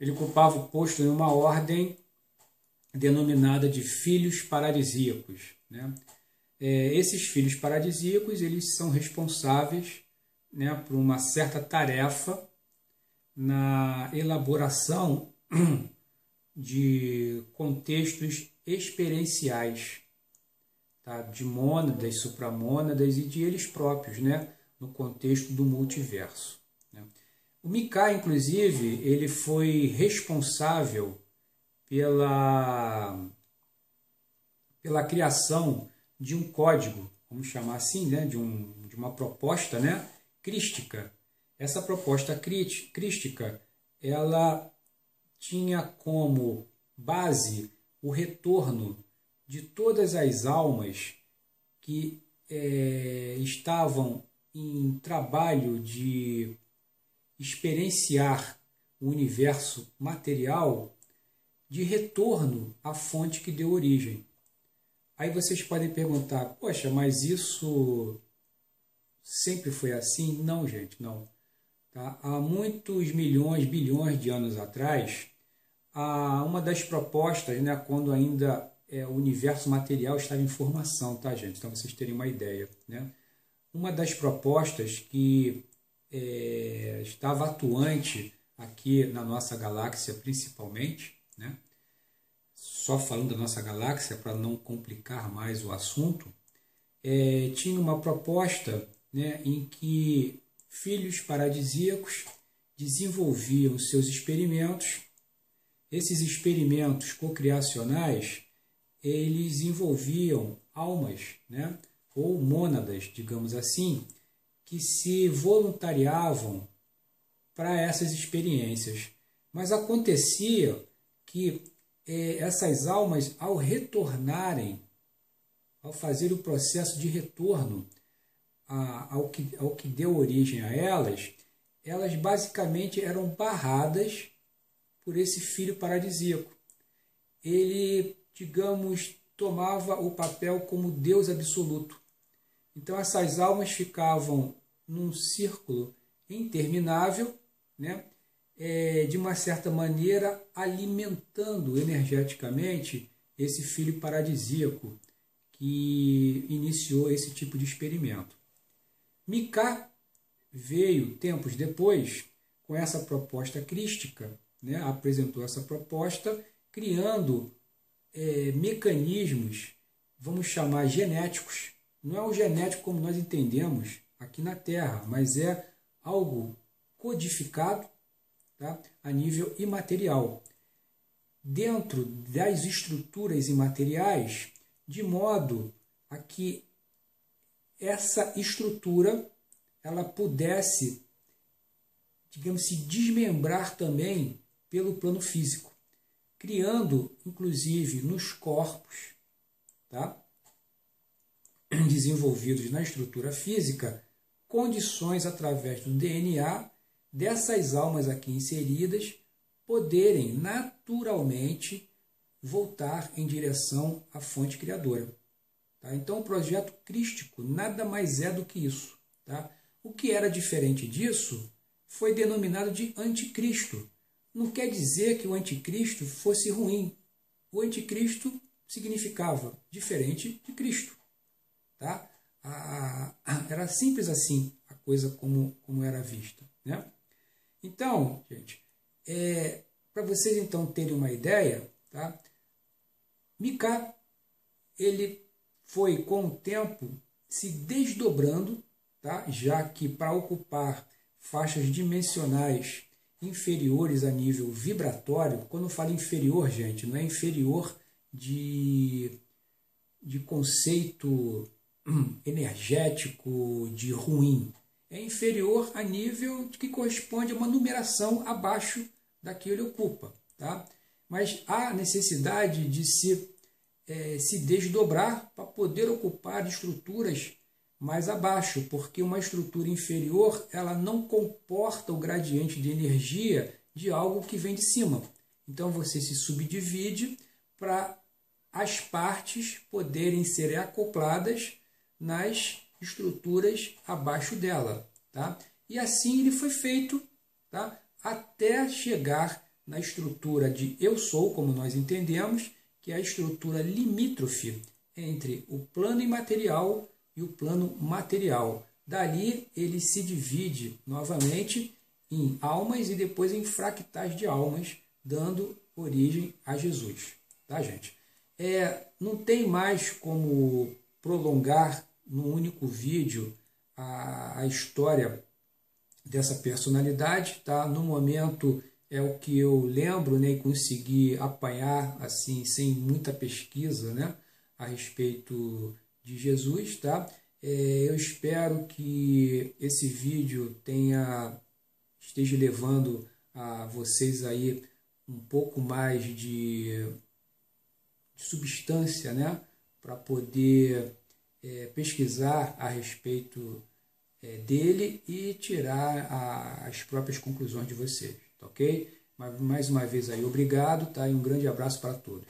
ele ocupava o posto em uma ordem denominada de filhos paradisíacos. Né? É, esses filhos paradisíacos eles são responsáveis né, por uma certa tarefa na elaboração de contextos experienciais tá? de mônadas, supramônadas e de eles próprios, né? no contexto do multiverso. Né? O Mika, inclusive, ele foi responsável pela, pela criação de um código, vamos chamar assim, né? de, um, de uma proposta né? crística. Essa proposta crística ela tinha como base o retorno de todas as almas que é, estavam em trabalho de experienciar o universo material de retorno à fonte que deu origem. Aí vocês podem perguntar, poxa, mas isso sempre foi assim? Não, gente, não. Tá? Há muitos milhões, bilhões de anos atrás, uma das propostas, né, quando ainda é, o universo material estava em formação, tá, gente? Então vocês terem uma ideia. Né? Uma das propostas que é, estava atuante aqui na nossa galáxia, principalmente, né? só falando da nossa galáxia para não complicar mais o assunto, é, tinha uma proposta né, em que filhos paradisíacos desenvolviam seus experimentos. Esses experimentos cocriacionais eles envolviam almas, né, ou mônadas, digamos assim, que se voluntariavam para essas experiências. Mas acontecia que eh, essas almas, ao retornarem, ao fazer o processo de retorno a, ao, que, ao que deu origem a elas, elas basicamente eram barradas por esse filho paradisíaco. Ele digamos, tomava o papel como Deus absoluto. Então essas almas ficavam num círculo interminável, né? É, de uma certa maneira alimentando energeticamente esse filho paradisíaco que iniciou esse tipo de experimento. Mika veio tempos depois com essa proposta crística, né? apresentou essa proposta, criando é, mecanismos, vamos chamar genéticos. Não é o genético como nós entendemos aqui na Terra, mas é algo codificado tá? a nível imaterial. Dentro das estruturas imateriais, de modo a que essa estrutura ela pudesse, digamos, se desmembrar também pelo plano físico criando, inclusive, nos corpos, tá? desenvolvidos na estrutura física, condições através do DNA dessas almas aqui inseridas poderem naturalmente voltar em direção à fonte criadora. Tá? Então, o projeto crístico nada mais é do que isso. Tá? O que era diferente disso foi denominado de anticristo, não quer dizer que o anticristo fosse ruim. O anticristo significava diferente de Cristo. Tá? A, a, era simples assim a coisa como, como era vista. Né? Então, gente, é, para vocês então terem uma ideia, tá? Mika, ele foi com o tempo se desdobrando, tá? já que para ocupar faixas dimensionais inferiores a nível vibratório, quando eu falo inferior, gente, não é inferior de, de conceito energético de ruim. É inferior a nível que corresponde a uma numeração abaixo da que ele ocupa. Tá? Mas há necessidade de se, é, se desdobrar para poder ocupar estruturas mais abaixo, porque uma estrutura inferior ela não comporta o gradiente de energia de algo que vem de cima. Então você se subdivide para as partes poderem ser acopladas nas estruturas abaixo dela, tá? E assim ele foi feito, tá? Até chegar na estrutura de eu sou, como nós entendemos, que é a estrutura limítrofe entre o plano imaterial e o plano material. Dali ele se divide novamente em almas e depois em fractais de almas, dando origem a Jesus. Tá, gente? É, não tem mais como prolongar num único vídeo a, a história dessa personalidade, tá? No momento é o que eu lembro, né, consegui apanhar assim sem muita pesquisa, né, a respeito de Jesus, tá? É, eu espero que esse vídeo tenha esteja levando a vocês aí um pouco mais de, de substância, né, para poder é, pesquisar a respeito é, dele e tirar a, as próprias conclusões de vocês, tá ok? Mas, mais uma vez aí, obrigado, tá? E um grande abraço para todos.